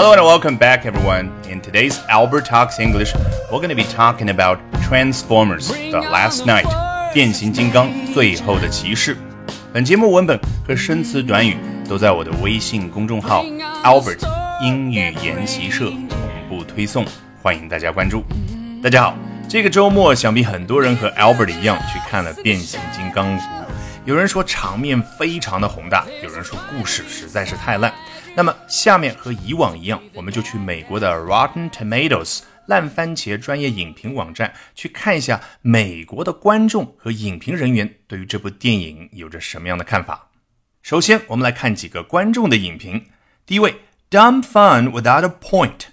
Hello and welcome back, everyone. In today's Albert Talks English, we're going to be talking about Transformers: The Last Night，变形金刚最后的骑士。本节目文本和生词短语都在我的微信公众号 Albert 英语研习社同步推送，欢迎大家关注。大家好，这个周末想必很多人和 Albert 一样去看了《变形金刚五》，有人说场面非常的宏大，有人说故事实在是太烂。那么，下面和以往一样，我们就去美国的 Rotten Tomatoes 烂番茄专业影评网站去看一下美国的观众和影评人员对于这部电影有着什么样的看法。首先，我们来看几个观众的影评。第一位，Dumb fun without a point。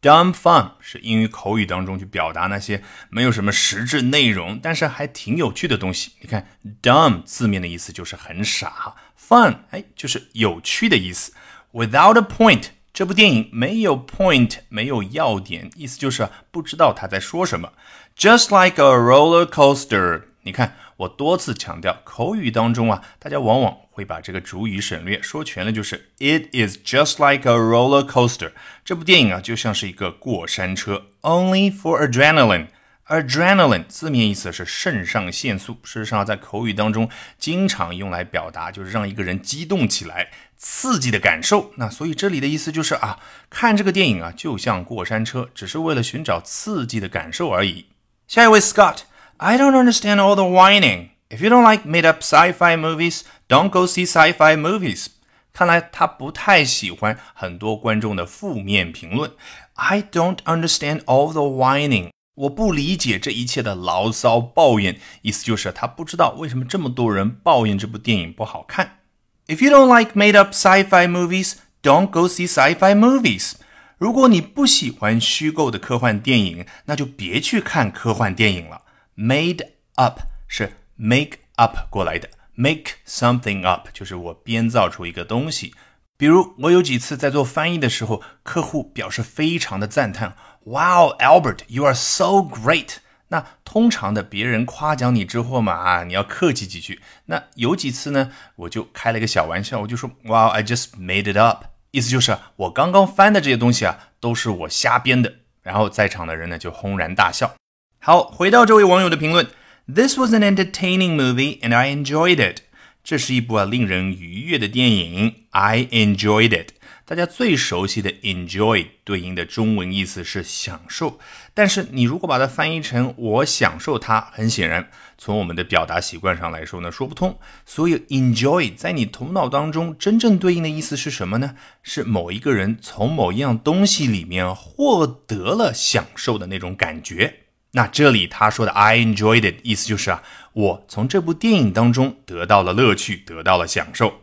Dumb fun 是英语口语当中去表达那些没有什么实质内容，但是还挺有趣的东西。你看，dumb 字面的意思就是很傻，fun 哎就是有趣的意思。Without a point，这部电影没有 point，没有要点，意思就是不知道他在说什么。Just like a roller coaster，你看我多次强调，口语当中啊，大家往往会把这个主语省略，说全了就是 It is just like a roller coaster。这部电影啊，就像是一个过山车，only for adrenaline。Adrenaline 字面意思是肾上腺素，事实上在口语当中经常用来表达就是让一个人激动起来、刺激的感受。那所以这里的意思就是啊，看这个电影啊，就像过山车，只是为了寻找刺激的感受而已。下一位 Scott，I don't understand all the whining. If you don't like made-up sci-fi movies, don't go see sci-fi movies. 看来他不太喜欢很多观众的负面评论。I don't understand all the whining. 我不理解这一切的牢骚抱怨，意思就是他不知道为什么这么多人抱怨这部电影不好看。If you don't like made-up sci-fi movies, don't go see sci-fi movies。如果你不喜欢虚构的科幻电影，那就别去看科幻电影了。Made up 是 make up 过来的 ，make something up 就是我编造出一个东西。比如我有几次在做翻译的时候，客户表示非常的赞叹。Wow, Albert, you are so great. 那通常的别人夸奖你之后嘛，啊，你要客气几句。那有几次呢，我就开了一个小玩笑，我就说，Wow, I just made it up。意思就是我刚刚翻的这些东西啊，都是我瞎编的。然后在场的人呢就轰然大笑。好，回到这位网友的评论，This was an entertaining movie and I enjoyed it。这是一部啊令人愉悦的电影，I enjoyed it。大家最熟悉的 enjoy 对应的中文意思是享受，但是你如果把它翻译成我享受它，很显然从我们的表达习惯上来说呢，说不通。所以 enjoy 在你头脑当中真正对应的意思是什么呢？是某一个人从某一样东西里面获得了享受的那种感觉。那这里他说的 I enjoyed it 意思就是啊，我从这部电影当中得到了乐趣，得到了享受。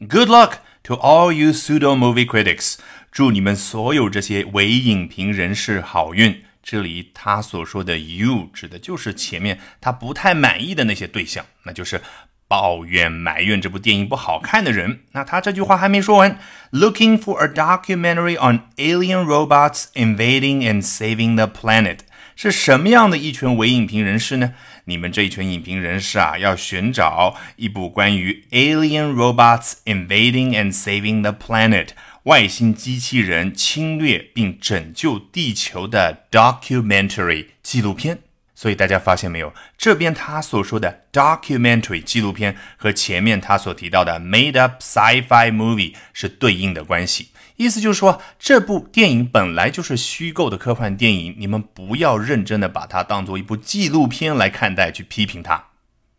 Good luck。To all you pseudo movie critics，祝你们所有这些伪影评人士好运。这里他所说的 you 指的就是前面他不太满意的那些对象，那就是抱怨埋怨这部电影不好看的人。那他这句话还没说完，Looking for a documentary on alien robots invading and saving the planet。是什么样的一群伪影评人士呢？你们这一群影评人士啊，要寻找一部关于 alien robots invading and saving the planet 外星机器人侵略并拯救地球的 documentary 纪录片。所以大家发现没有？这边他所说的 documentary 纪录片和前面他所提到的 made up sci-fi movie 是对应的关系。意思就是说，这部电影本来就是虚构的科幻电影，你们不要认真的把它当做一部纪录片来看待，去批评它。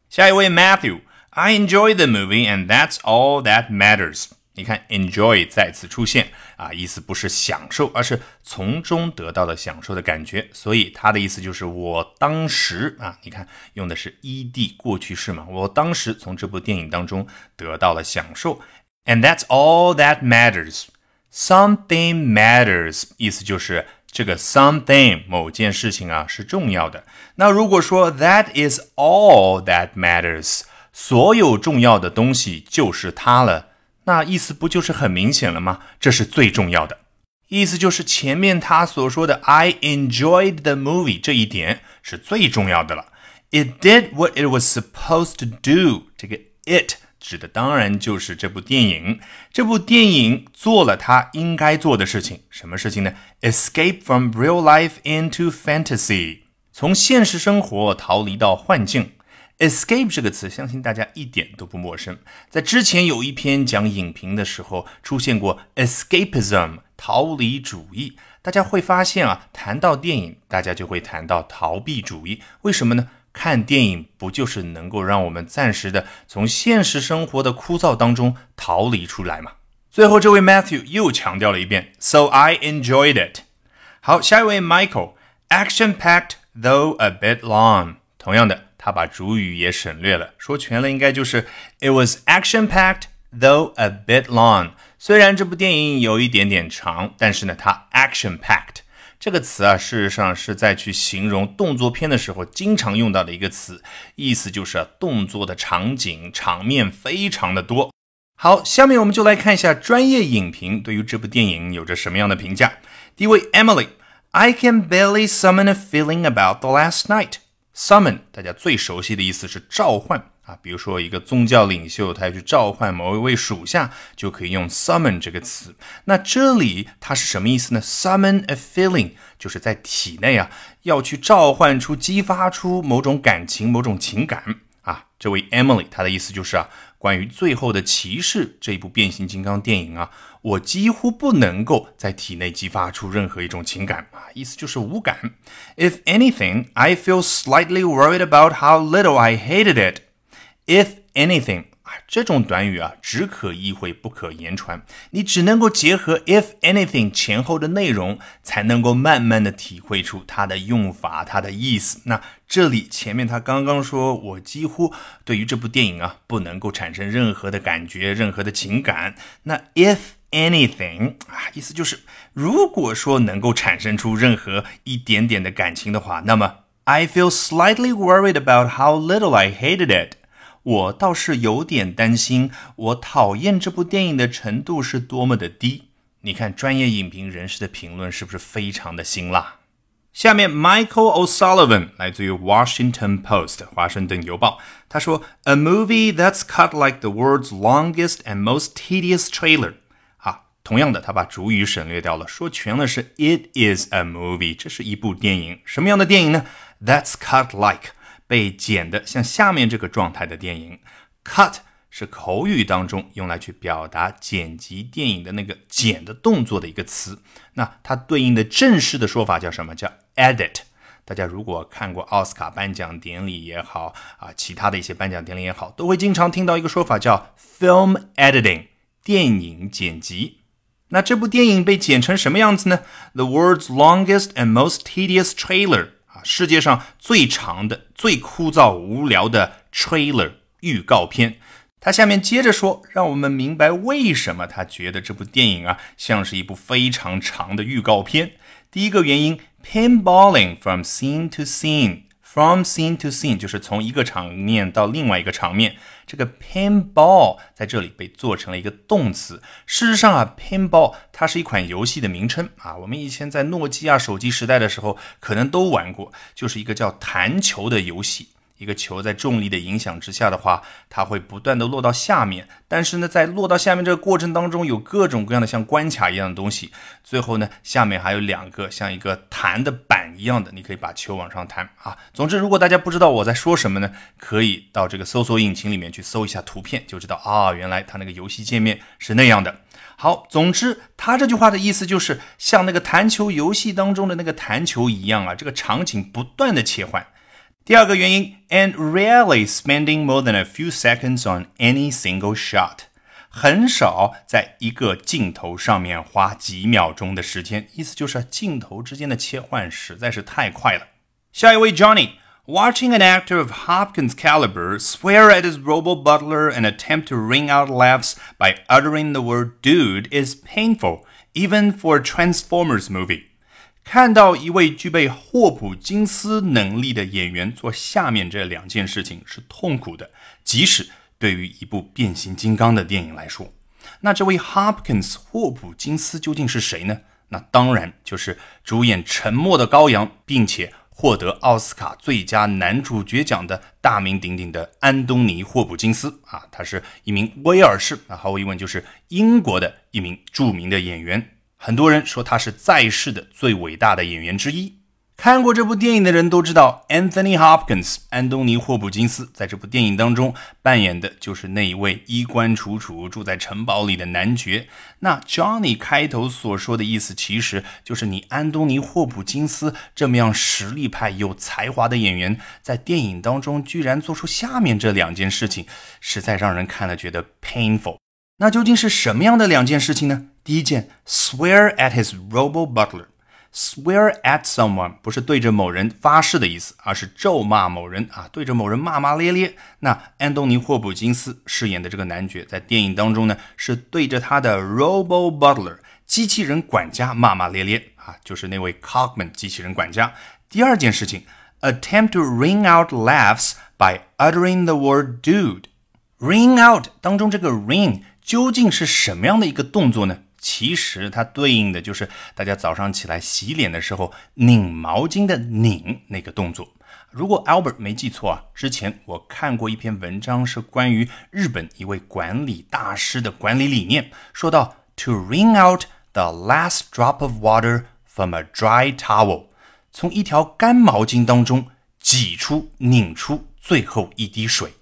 下一位 Matthew，I enjoy the movie and that's all that matters。你看，enjoy 再次出现啊，意思不是享受，而是从中得到了享受的感觉。所以他的意思就是我当时啊，你看用的是 ed 过去式嘛，我当时从这部电影当中得到了享受，and that's all that matters。Something matters，意思就是这个 something 某件事情啊是重要的。那如果说 that is all that matters，所有重要的东西就是它了，那意思不就是很明显了吗？这是最重要的。意思就是前面他所说的 I enjoyed the movie 这一点是最重要的了。It did what it was supposed to do。这个 it 指的当然就是这部电影。这部电影做了它应该做的事情，什么事情呢？Escape from real life into fantasy，从现实生活逃离到幻境。Escape 这个词，相信大家一点都不陌生。在之前有一篇讲影评的时候，出现过 escapism 逃离主义。大家会发现啊，谈到电影，大家就会谈到逃避主义。为什么呢？看电影不就是能够让我们暂时的从现实生活的枯燥当中逃离出来吗？最后，这位 Matthew 又强调了一遍，So I enjoyed it。好，下一位 Michael，action-packed though a bit long。同样的。他把主语也省略了，说全了应该就是 It was action-packed, though a bit long。虽然这部电影有一点点长，但是呢，它 action-packed 这个词啊，事实上是在去形容动作片的时候经常用到的一个词，意思就是，动作的场景场面非常的多。好，下面我们就来看一下专业影评对于这部电影有着什么样的评价。第一位 Emily，I can barely summon a feeling about the last night。Summon，大家最熟悉的意思是召唤啊，比如说一个宗教领袖，他要去召唤某一位属下，就可以用 summon 这个词。那这里它是什么意思呢？Summon a feeling，就是在体内啊，要去召唤出、激发出某种感情、某种情感啊。这位 Emily，她的意思就是啊。关于最后的骑士这一部变形金刚电影啊，我几乎不能够在体内激发出任何一种情感啊，意思就是无感。If anything, I feel slightly worried about how little I hated it. If anything. 啊这种短语啊，只可意会不可言传。你只能够结合 if anything 前后的内容，才能够慢慢的体会出它的用法、它的意思。那这里前面他刚刚说，我几乎对于这部电影啊，不能够产生任何的感觉、任何的情感。那 if anything 啊，意思就是如果说能够产生出任何一点点的感情的话，那么 I feel slightly worried about how little I hated it。我倒是有点担心，我讨厌这部电影的程度是多么的低。你看，专业影评人士的评论是不是非常的辛辣？下面，Michael O'Sullivan 来自于 Washington Post 华盛顿邮报，他说：“A movie that's cut like the world's longest and most tedious trailer。”啊，同样的，他把主语省略掉了，说全了是 “It is a movie”，这是一部电影。什么样的电影呢？That's cut like。被剪的像下面这个状态的电影，cut 是口语当中用来去表达剪辑电影的那个剪的动作的一个词。那它对应的正式的说法叫什么？叫 edit。大家如果看过奥斯卡颁奖典礼也好啊，其他的一些颁奖典礼也好，都会经常听到一个说法叫 film editing，电影剪辑。那这部电影被剪成什么样子呢？The world's longest and most tedious trailer。世界上最长的、最枯燥无聊的 trailer 预告片，他下面接着说，让我们明白为什么他觉得这部电影啊像是一部非常长的预告片。第一个原因，pinballing from scene to scene。From scene to scene 就是从一个场面到另外一个场面。这个 pinball 在这里被做成了一个动词。事实上啊，pinball 它是一款游戏的名称啊。我们以前在诺基亚手机时代的时候，可能都玩过，就是一个叫弹球的游戏。一个球在重力的影响之下的话，它会不断的落到下面。但是呢，在落到下面这个过程当中，有各种各样的像关卡一样的东西。最后呢，下面还有两个像一个弹的板一样的，你可以把球往上弹啊。总之，如果大家不知道我在说什么呢，可以到这个搜索引擎里面去搜一下图片，就知道啊，原来它那个游戏界面是那样的。好，总之，他这句话的意思就是像那个弹球游戏当中的那个弹球一样啊，这个场景不断的切换。第二个原因，and rarely spending more than a few seconds on any single shot，很少在一个镜头上面花几秒钟的时间，意思就是镜头之间的切换实在是太快了。下一位 Johnny。Watching an actor of Hopkins' caliber swear at his robo butler and attempt to wring out laughs by uttering the word dude is painful, even for a Transformers movie. 看到一位具备霍普金斯能力的演员做下面这两件事情是痛苦的，即使对于一部变形金刚的电影来说。那这位 Hopkins 霍普金斯究竟是谁呢？那当然就是主演《沉默的羔羊》并且获得奥斯卡最佳男主角奖的大名鼎鼎的安东尼·霍普金斯啊，他是一名威尔士，啊，毫无疑问就是英国的一名著名的演员。很多人说他是在世的最伟大的演员之一。看过这部电影的人都知道，Anthony Hopkins 安东尼·霍普金斯在这部电影当中扮演的就是那一位衣冠楚楚住在城堡里的男爵。那 Johnny 开头所说的意思，其实就是你安东尼·霍普金斯这么样实力派、有才华的演员，在电影当中居然做出下面这两件事情，实在让人看了觉得 painful。那究竟是什么样的两件事情呢？第一件，swear at his robo butler。Swear at someone 不是对着某人发誓的意思，而是咒骂某人啊，对着某人骂骂咧咧。那安东尼·霍普金斯饰演的这个男爵在电影当中呢，是对着他的 Robo Butler 机器人管家骂骂咧咧啊，就是那位 Cogman 机器人管家。第二件事情，attempt to ring out laughs by uttering the word dude。ring out 当中这个 ring 究竟是什么样的一个动作呢？其实它对应的就是大家早上起来洗脸的时候拧毛巾的拧那个动作。如果 Albert 没记错啊，之前我看过一篇文章，是关于日本一位管理大师的管理理念，说到 to wring out the last drop of water from a dry towel，从一条干毛巾当中挤出、拧出最后一滴水。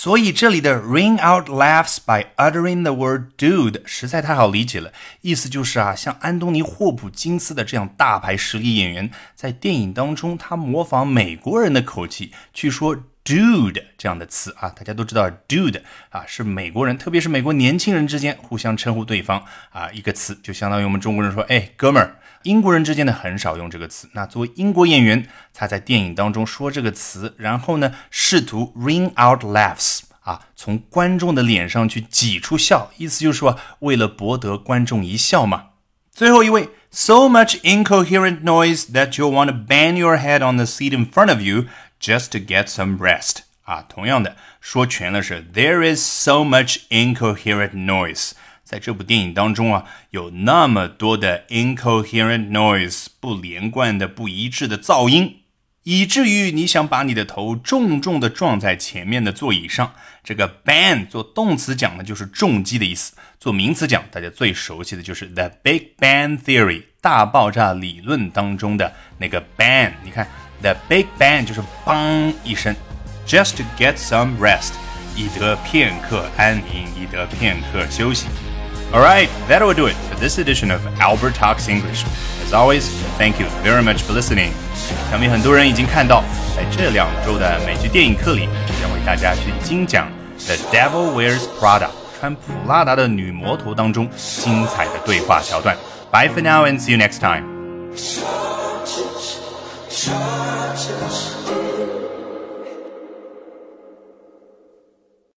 所以这里的 ring out laughs by uttering the word dude 实在太好理解了，意思就是啊，像安东尼·霍普金斯的这样大牌实力演员，在电影当中，他模仿美国人的口气去说 dude 这样的词啊，大家都知道 dude 啊是美国人，特别是美国年轻人之间互相称呼对方啊一个词，就相当于我们中国人说哎哥们儿。英国人之间呢很少用这个词。那作为英国演员，他在电影当中说这个词，然后呢试图 ring out laughs 啊，从观众的脸上去挤出笑，意思就是说为了博得观众一笑嘛。最后一位，so much incoherent noise that you want to bang your head on the seat in front of you just to get some rest 啊。同样的，说全了是 there is so much incoherent noise。 在这部电影当中啊，有那么多的 incoherent noise 不连贯的、不一致的噪音，以至于你想把你的头重重的撞在前面的座椅上。这个 bang 做动词讲的就是重击的意思，做名词讲，大家最熟悉的就是 The Big Bang Theory 大爆炸理论当中的那个 bang。你看 The Big Bang 就是嘣一声，just to get some rest，以得片刻安宁，以得片刻休息。Alright, that will do it for this edition of Albert Talks English. As always, thank you very much for listening. 想必很多人已经看到，在这两周的美剧电影课里，将为大家去精讲《The Devil Wears Prada》穿普拉达的女魔头当中精彩的对话桥段。Bye for now and see you next time.